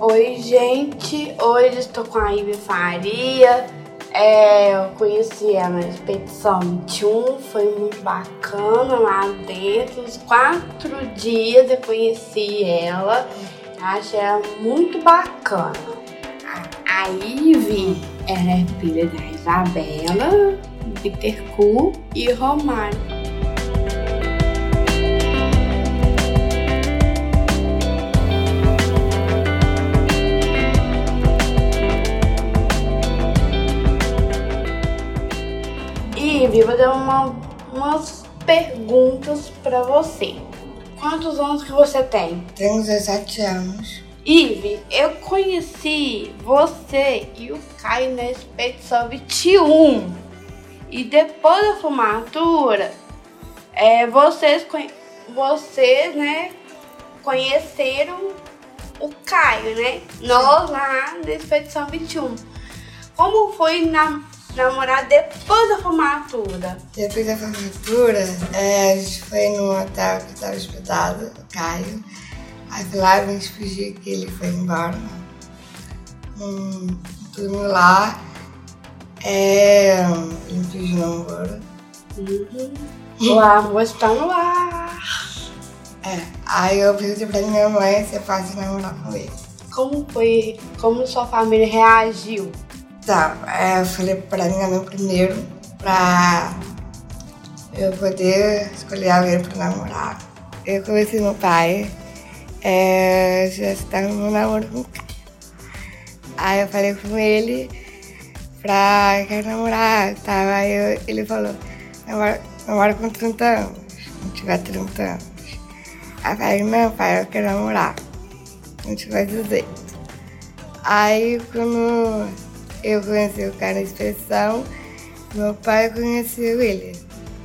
Oi, gente. Hoje estou com a Ivy Faria. É, eu conheci ela na Expedição 21, foi muito bacana lá dentro. Os quatro dias eu conheci ela. Achei ela muito bacana. A, a Ivy ela é filha da Isabela, Bittercourt e Romário. Perguntas pra você. Quantos anos que você tem? Tenho 17 anos. Ivy, eu conheci você e o Caio na Expedição 21. E depois da formatura, é, vocês, vocês, né, conheceram o Caio, né? Nós lá na Expedição 21. Como foi na namorar depois da formatura? Depois da formatura, é, a gente foi num hotel que estava hospedado, o Caio. Aí lá a gente fingiu que ele foi embora. Hum, tudo lá. É, ele fingiu namoro. Uhum. O amor está no ar. É, aí eu pedi pra minha mãe se é fácil namorar com ele. Como foi, como sua família reagiu? Tá, é, eu falei pra minha mãe primeiro, pra eu poder escolher alguém pra namorar. Eu conheci meu pai, é, já estava no namoro com o cara. Aí eu falei com ele pra quero namorar, tá? Aí eu, ele falou, namora, namora com 30 anos, não tiver 30 anos. Aí eu falei, não pai, eu quero namorar, não tiver 18. Aí quando eu conheci o cara na expressão, meu pai conheceu ele.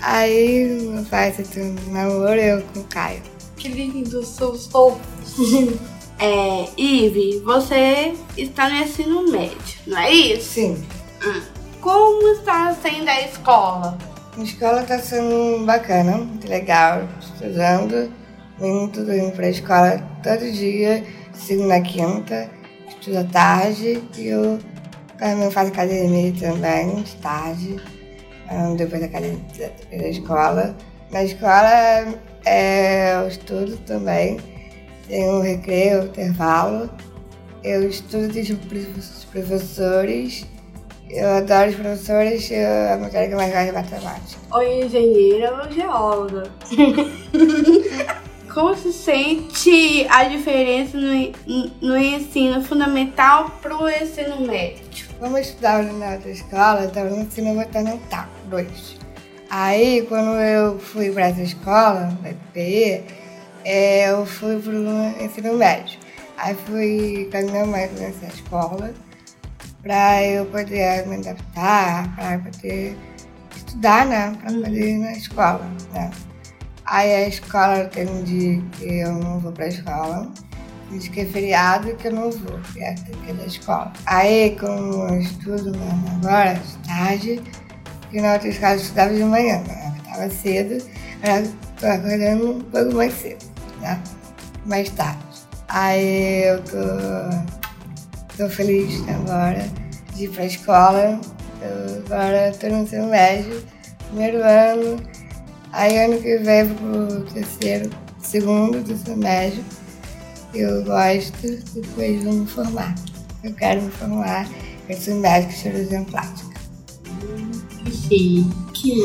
Aí meu pai se tornou namoro eu com o Caio. Que lindo, sou sou. é, Ive, você está no ensino médio, não é isso? Sim. Hum. Como está sendo a escola? A escola está sendo bacana, muito legal, estudando, muito indo para a escola todo dia, segunda a quinta, estudo à tarde e eu também faço academia também, de tarde, depois da, academia, depois da escola. Na escola é, eu estudo também, tenho um recreio, intervalo. Eu estudo os professores, eu adoro os professores, eu, a matéria que eu mais gosto é matemática. Oi, engenheira ou geóloga? Como se sente a diferença no, no ensino fundamental para o ensino médio? Como eu estudava na outra escola, eu estava no ensino fundamental 2. Aí, quando eu fui para essa escola, na IPE, é, eu fui para o ensino médio. Aí fui com a minha mãe conhecer a escola, para eu poder me adaptar, para poder estudar, né? Para poder ir na escola, né? Aí a escola tem um dia que eu não vou pra escola, diz que é feriado e que eu não vou, é, que é da escola. Aí, como eu estudo agora, de tarde, que na outra escola eu estudava de manhã, né? Eu estava cedo, agora tô acordando um pouco mais cedo, né? Mais tarde. Aí eu tô, tô feliz agora de ir pra escola. Eu agora tô no ensino médio, primeiro ano. Aí ano que vem pro terceiro, segundo do semestre. Eu gosto, depois vou me formar. Eu quero me formar, eu sou médico de cirurgião plástica. Chique.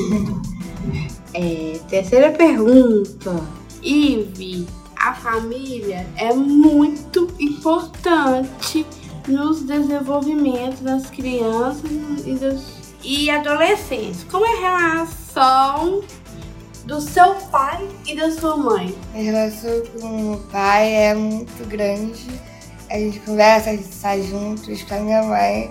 é, terceira pergunta. Ive, a família é muito importante nos desenvolvimentos das crianças e, dos, e adolescentes. Como é a relação do seu pai e da sua mãe? A relação com o pai é muito grande. A gente conversa, a gente sai juntos. Com a minha mãe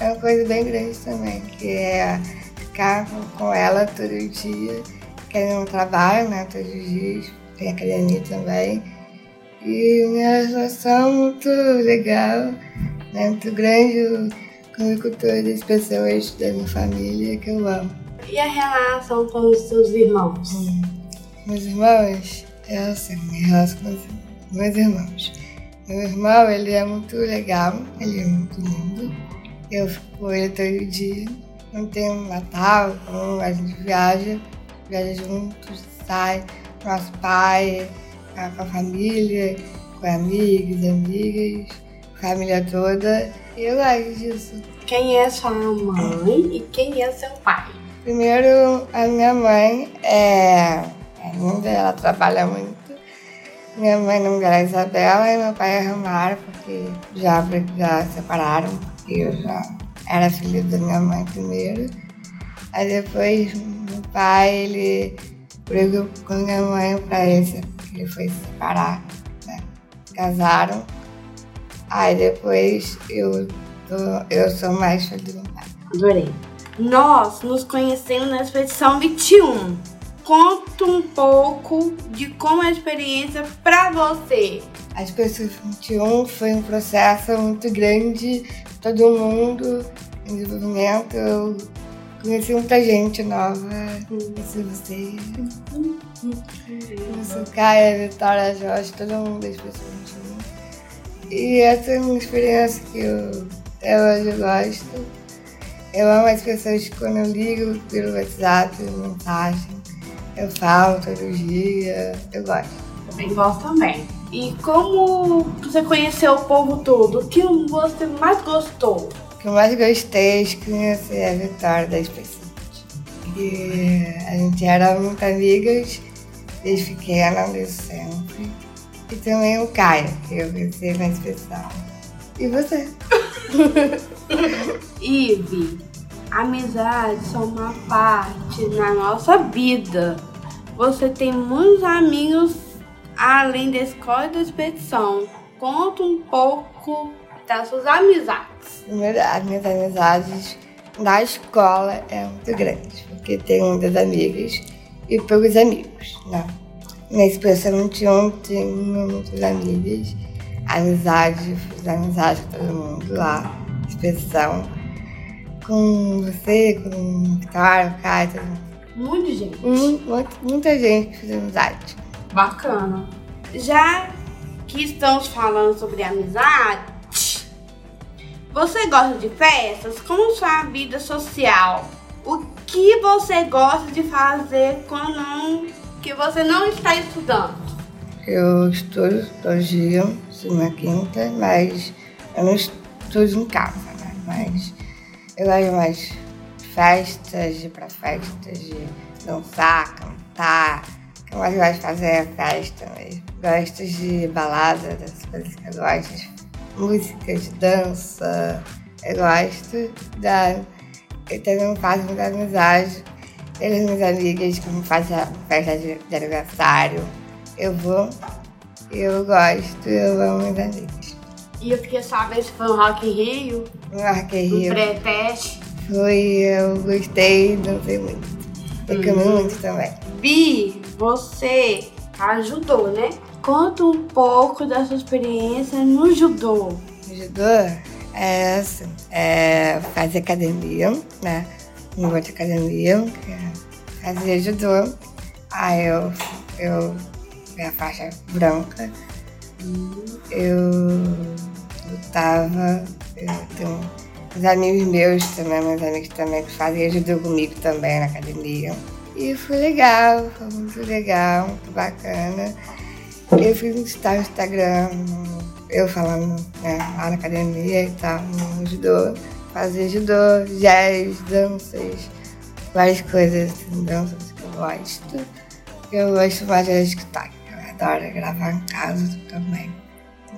é uma coisa bem grande também, que é ficar com ela todo dia, que ela não trabalha, né, todos os dias, tem academia também. E minha relação é muito legal, né, muito grande comigo com todas as pessoas da minha família que eu amo. E a relação com os seus irmãos? Hum. Meus irmãos, é assim, minha relação com os meus irmãos. Meu irmão, ele é muito legal, ele é muito lindo. Eu fico com ele todo dia. Não tem um Natal, a gente viaja, viaja juntos, sai com nosso pai, com a família, com amigos, amigas, família toda. E eu gosto disso. Quem é sua mãe e quem é seu pai? Primeiro, a minha mãe é, é linda, ela trabalha muito. Minha mãe, não é Isabela, e meu pai é porque já, já separaram, porque eu já era filho da minha mãe primeiro. Aí depois, meu pai, ele brigou com minha mãe pra ele, porque ele foi se separar, né? Casaram. Aí depois eu, tô, eu sou mais filho do meu pai. Adorei. Nós nos conhecemos na expedição 21. Conta um pouco de como é a experiência para você. A expedição 21 foi um processo muito grande, todo mundo em desenvolvimento. Eu conheci muita gente nova. Conheci você. Conheci o Caia, Vitória, Jorge, todo mundo da expedição 21. E essa é uma experiência que eu até hoje gosto. Eu amo as pessoas quando eu ligo pelo WhatsApp, mensagem. Eu falo todo dia. Eu gosto. Também gosto também. E como você conheceu o povo todo? O que você mais gostou? O que eu mais gostei de conhecer a Vitória da Especialidade. E a gente era muito amigas desde pequena, desde sempre. E também o Caio, que eu conheci na inspeção. E você? Ive, amizades são uma parte na nossa vida. Você tem muitos amigos além da escola e da expedição. Conta um pouco das suas amizades. As minhas amizades na escola é muito grande, porque tenho muitas amigas e poucos amigos, né? Na expressão 21 tenho muitas amigas amizade, fiz amizade com todo mundo lá, expressão. Com você, com o Vitória, o Caio, todo mundo. Muita gente. Muita, muita gente fiz amizade. Bacana. Já que estamos falando sobre amizade, você gosta de festas? Como sua vida social? O que você gosta de fazer quando não, que você não está estudando? Eu estudo todo dia, na quinta, mas eu não estudo em casa, né? Mas eu gosto mais festas, de ir pra festas, de dançar, cantar. O que eu mais gosto de fazer é festa mesmo. Gosto de balada, das coisas que eu gosto, de música, de dança. Eu gosto da. Eu também faço muita amizade. Eles minhas amigas que me fazem festa de, de aniversário. Eu vou eu gosto, eu amo meus amigos. E eu queria saber se foi um Rock in Rio. No Rock in Rio. Um pré-teste. Foi, eu gostei, dancei muito. Eu comi uhum. muito também. Bi, você ajudou, né? Conta um pouco da sua experiência no judô. No judô é assim, é fazer academia, né? Um de academia, que é fazer judô. Aí eu, eu minha faixa branca. Eu lutava, eu tenho os amigos meus também, meus amigos também que fazem judô comigo também na academia. E foi legal, foi muito legal, muito bacana. Eu fiz um Instagram, eu falando né, lá na academia e tal, no judô. Fazia judô, jazz, danças, várias coisas, assim, danças que eu gosto. Eu gosto mais de escutar adora gravar em casa também.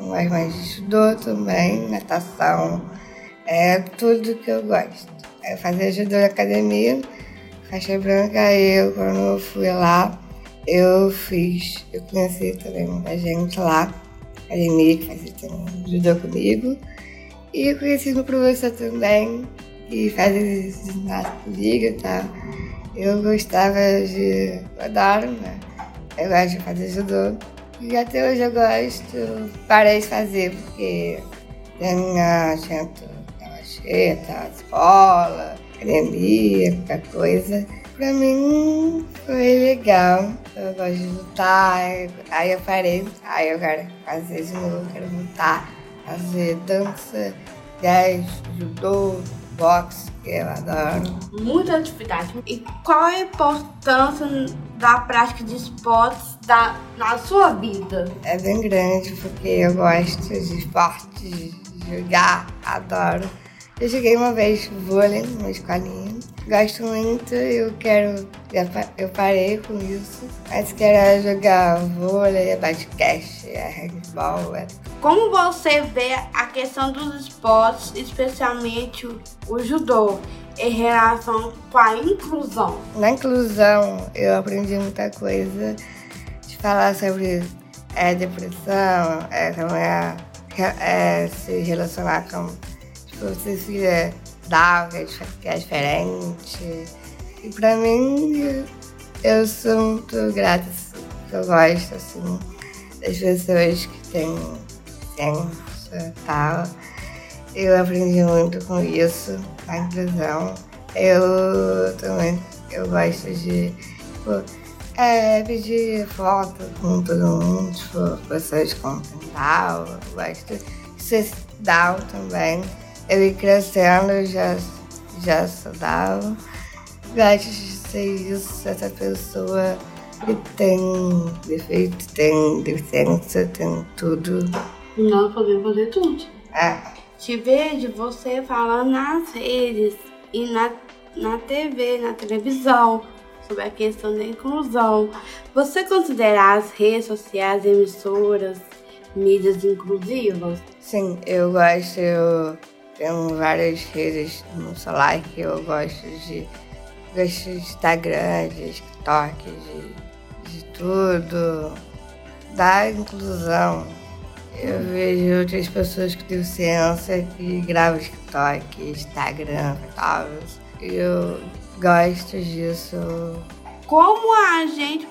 Mas, mas judô também, natação, é tudo que eu gosto. Eu fazia judô na academia, faixa branca, aí eu, quando eu fui lá, eu fiz, eu conheci também muita gente lá, a Leni, que fazia também judô comigo, e eu conheci meu professor também, que fazia ginástica comigo e tal. Eu gostava de, eu adoro, né? Eu gosto de fazer judô. E até hoje eu gosto, parei de fazer, porque a minha agenda estava cheia, tava escola, academia, qualquer coisa. Pra mim foi legal. Eu gosto de lutar. Aí eu parei. Aí eu quero fazer de novo, quero lutar, fazer dança, jazz, judô, boxe, que eu adoro. Muita atividade. E qual a importância da prática de esportes da, na sua vida? É bem grande, porque eu gosto de esportes, de jogar, adoro. Eu joguei uma vez vôlei numa escolinha. Gosto muito, eu quero. Eu parei com isso. Mas quero jogar vôlei, basquete, é handball. É. Como você vê a questão dos esportes, especialmente o judô, em relação com a inclusão? Na inclusão, eu aprendi muita coisa de falar sobre é, depressão, é, como é, é se relacionar com tipo, se filha dá, que é diferente. E pra mim, eu sou muito grata, eu gosto, assim, das pessoas que têm ciência e tal. Eu aprendi muito com isso, a inclusão. Eu também, eu gosto de, tipo, é, pedir foto com todo mundo, tipo, pessoas com dental, eu gosto de ser down também. Eu crescendo, já, já estudava. Gosto de ser isso, essa pessoa que tem defeito, tem deficiência, tem tudo. Nós podemos fazer tudo. É. Te vejo você falando nas redes e na, na TV, na televisão, sobre a questão da inclusão. Você considera as redes sociais, emissoras, mídias inclusivas? Sim, eu gosto. Eu tenho várias redes no celular que eu gosto de. Gosto de Instagram, de TikTok, de, de tudo. Da inclusão. Eu vejo outras pessoas com deficiência que gravam TikTok, Instagram tal. Eu gosto disso. Como a gente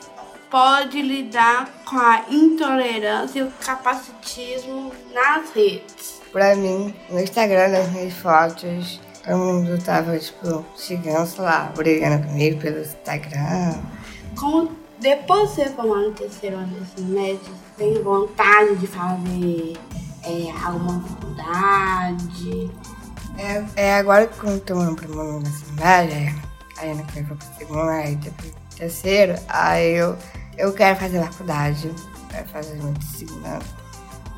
pode lidar com a intolerância e o capacitismo nas redes? Pra mim, no Instagram, nas minhas fotos, todo mundo tava, tipo, chegando, sei lá, brigando comigo pelo Instagram. Como depois de você formar no terceiro ano do ensino médio, tem vontade de fazer é, alguma faculdade? É, é agora que eu tô no primeiro ano ensino médio, aí eu não quero pro segundo, aí depois pro terceiro, aí eu, eu quero fazer faculdade, quero fazer medicina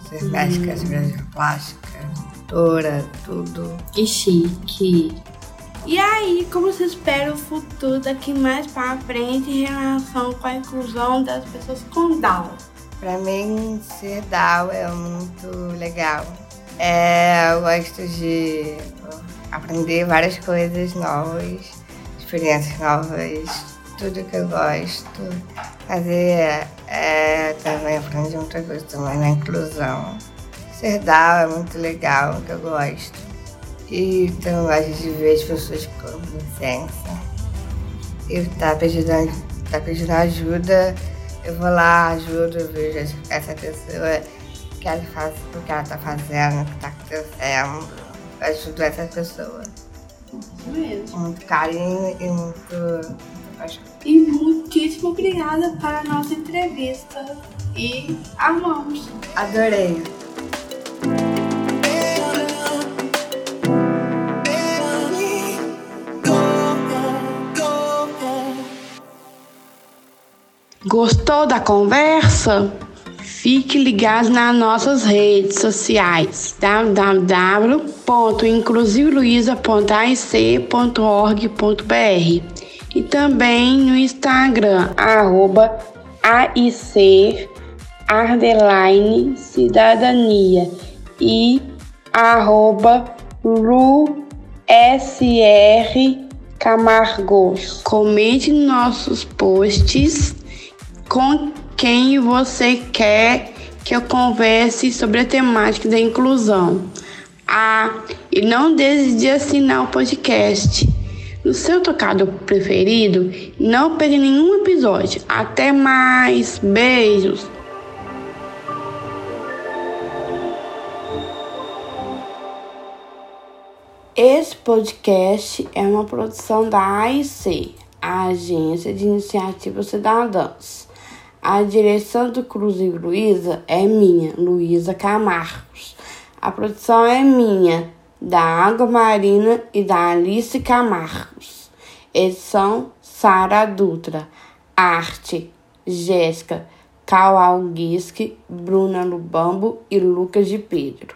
ser médica, cirurgia plástica, doutora, tudo. Que chique. E aí, como você espera o futuro daqui mais para frente em relação com a inclusão das pessoas com Down? Para mim, ser Down é muito legal. É, eu gosto de aprender várias coisas novas, experiências novas, tudo que eu gosto. Fazer é, também aprendi muita coisa também na inclusão. Ser DAO é muito legal, que eu gosto. E também gosto de ver as pessoas com licença. E tá pedindo, tá pedindo ajuda, eu vou lá, ajudo, eu vejo essa pessoa que ela faz, o que ela tá fazendo, o que tá acontecendo. Eu ajudo essa pessoa. Isso mesmo. Muito carinho e muito. E muitíssimo obrigada para a nossa entrevista. E amamos. Adorei. Gostou da conversa? Fique ligado nas nossas redes sociais www.inclusiveluiza.aic.org.br e também no Instagram, arroba AIC Ardeline Cidadania e arroba Lu SR Camargos. Comente nossos posts com quem você quer que eu converse sobre a temática da inclusão. Ah, e não deixe de assinar o podcast no seu tocado preferido. Não perca nenhum episódio. Até mais. Beijos. Esse podcast é uma produção da AIC, a Agência de Iniciativas Cidadãs. A direção do Cruz e Luiza é minha, Luísa Camargos. A produção é minha, da Água Marina e da Alice Camargos. Edição Sara Dutra. Arte Jéssica Kaualguisky, Bruna Lubambo e Lucas de Pedro.